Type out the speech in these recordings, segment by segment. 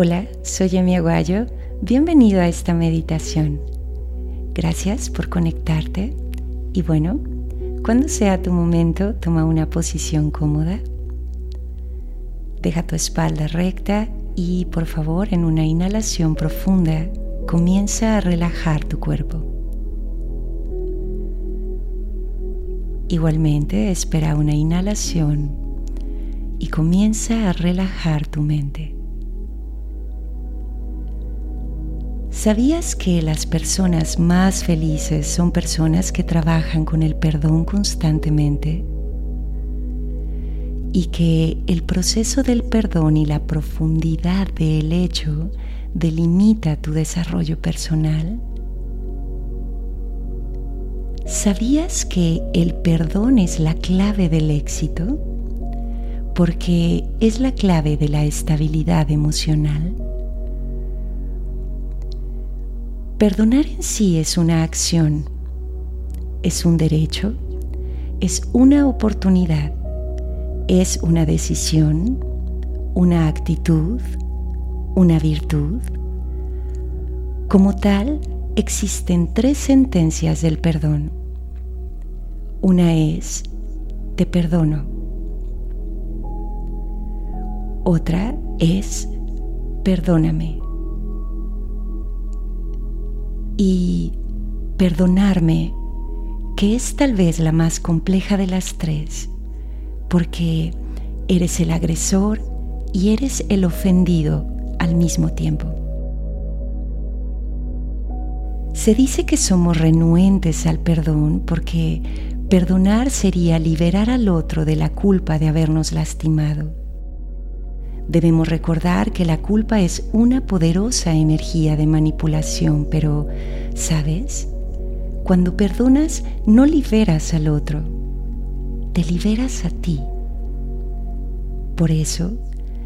Hola, soy Emi Aguayo. Bienvenido a esta meditación. Gracias por conectarte y bueno, cuando sea tu momento, toma una posición cómoda. Deja tu espalda recta y por favor en una inhalación profunda comienza a relajar tu cuerpo. Igualmente espera una inhalación y comienza a relajar tu mente. ¿Sabías que las personas más felices son personas que trabajan con el perdón constantemente? Y que el proceso del perdón y la profundidad del hecho delimita tu desarrollo personal? ¿Sabías que el perdón es la clave del éxito? Porque es la clave de la estabilidad emocional. Perdonar en sí es una acción, es un derecho, es una oportunidad, es una decisión, una actitud, una virtud. Como tal, existen tres sentencias del perdón. Una es, te perdono. Otra es, perdóname y perdonarme, que es tal vez la más compleja de las tres, porque eres el agresor y eres el ofendido al mismo tiempo. Se dice que somos renuentes al perdón porque perdonar sería liberar al otro de la culpa de habernos lastimado. Debemos recordar que la culpa es una poderosa energía de manipulación, pero, ¿sabes? Cuando perdonas no liberas al otro, te liberas a ti. Por eso,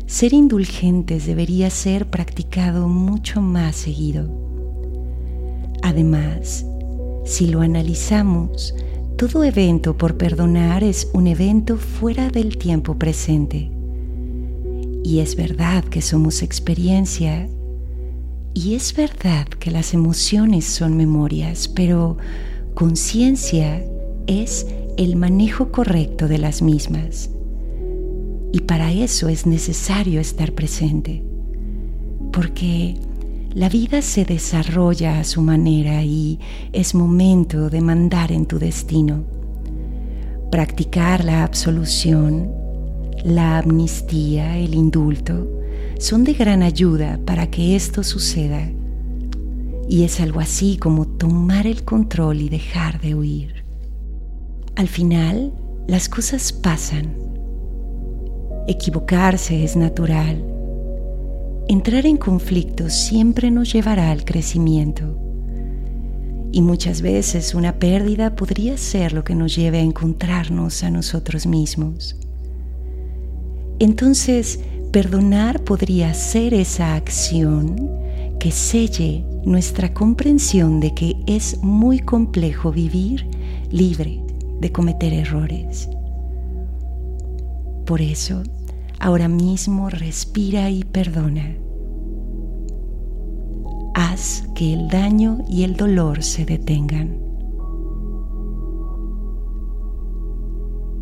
ser indulgentes debería ser practicado mucho más seguido. Además, si lo analizamos, todo evento por perdonar es un evento fuera del tiempo presente y es verdad que somos experiencia y es verdad que las emociones son memorias, pero conciencia es el manejo correcto de las mismas. Y para eso es necesario estar presente, porque la vida se desarrolla a su manera y es momento de mandar en tu destino. Practicar la absolución la amnistía, el indulto, son de gran ayuda para que esto suceda. Y es algo así como tomar el control y dejar de huir. Al final, las cosas pasan. Equivocarse es natural. Entrar en conflicto siempre nos llevará al crecimiento. Y muchas veces una pérdida podría ser lo que nos lleve a encontrarnos a nosotros mismos. Entonces, perdonar podría ser esa acción que selle nuestra comprensión de que es muy complejo vivir libre de cometer errores. Por eso, ahora mismo respira y perdona. Haz que el daño y el dolor se detengan.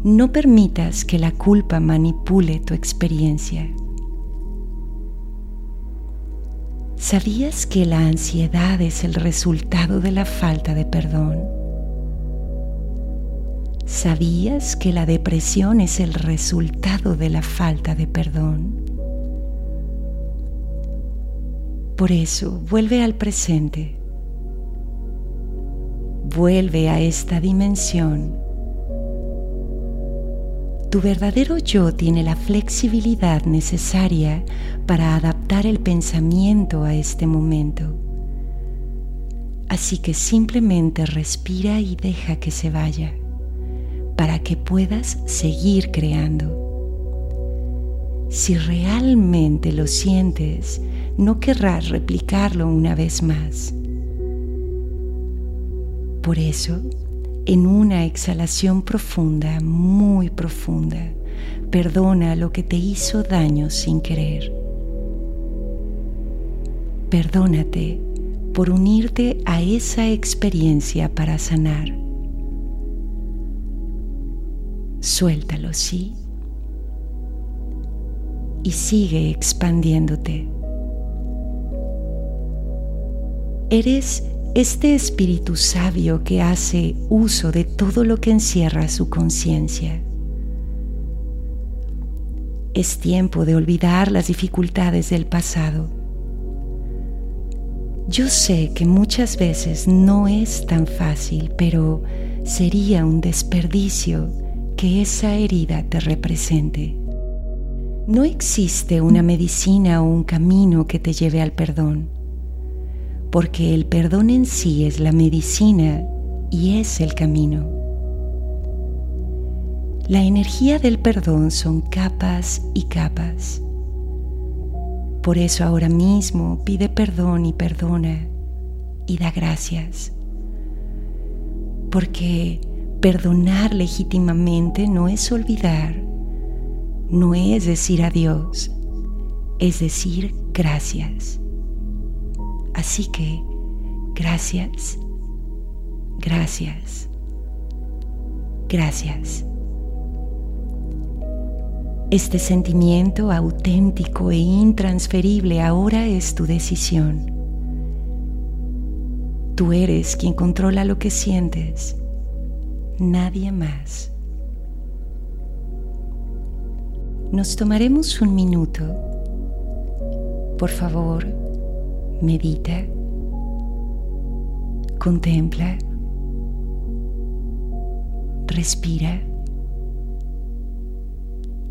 No permitas que la culpa manipule tu experiencia. ¿Sabías que la ansiedad es el resultado de la falta de perdón? ¿Sabías que la depresión es el resultado de la falta de perdón? Por eso, vuelve al presente. Vuelve a esta dimensión tu verdadero yo tiene la flexibilidad necesaria para adaptar el pensamiento a este momento. Así que simplemente respira y deja que se vaya para que puedas seguir creando. Si realmente lo sientes, no querrás replicarlo una vez más. Por eso, en una exhalación profunda, muy profunda. Perdona lo que te hizo daño sin querer. Perdónate por unirte a esa experiencia para sanar. Suéltalo, sí. Y sigue expandiéndote. Eres este espíritu sabio que hace uso de todo lo que encierra su conciencia. Es tiempo de olvidar las dificultades del pasado. Yo sé que muchas veces no es tan fácil, pero sería un desperdicio que esa herida te represente. No existe una medicina o un camino que te lleve al perdón, porque el perdón en sí es la medicina y es el camino. La energía del perdón son capas y capas. Por eso ahora mismo pide perdón y perdona y da gracias. Porque perdonar legítimamente no es olvidar, no es decir adiós, es decir gracias. Así que, gracias, gracias, gracias. Este sentimiento auténtico e intransferible ahora es tu decisión. Tú eres quien controla lo que sientes, nadie más. Nos tomaremos un minuto. Por favor, medita, contempla, respira.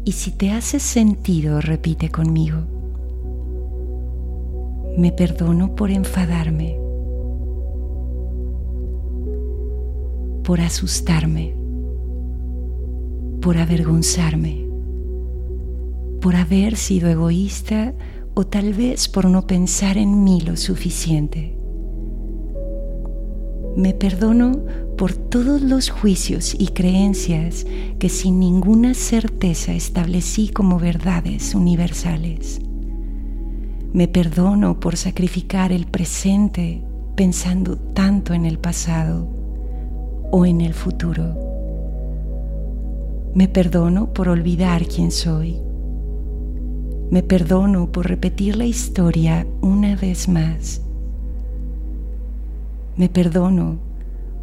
Y si te hace sentido, repite conmigo. Me perdono por enfadarme, por asustarme, por avergonzarme, por haber sido egoísta o tal vez por no pensar en mí lo suficiente. Me perdono por todos los juicios y creencias que sin ninguna certeza establecí como verdades universales. Me perdono por sacrificar el presente pensando tanto en el pasado o en el futuro. Me perdono por olvidar quién soy. Me perdono por repetir la historia una vez más. Me perdono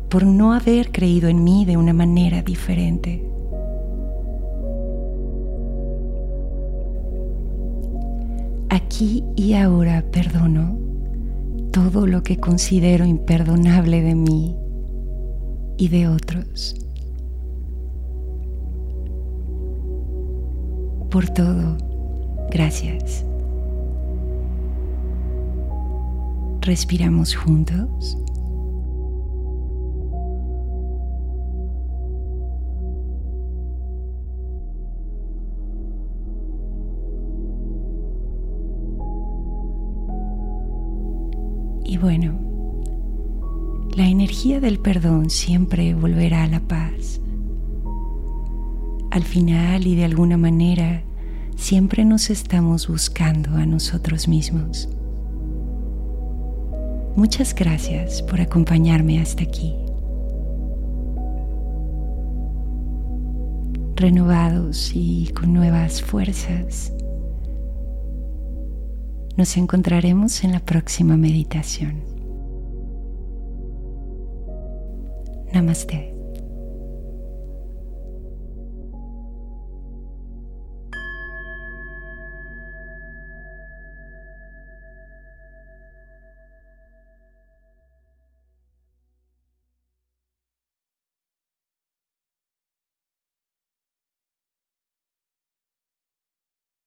por no haber creído en mí de una manera diferente. Aquí y ahora perdono todo lo que considero imperdonable de mí y de otros. Por todo, gracias. Respiramos juntos. Y bueno, la energía del perdón siempre volverá a la paz. Al final y de alguna manera, siempre nos estamos buscando a nosotros mismos. Muchas gracias por acompañarme hasta aquí. Renovados y con nuevas fuerzas, nos encontraremos en la próxima meditación. Namaste.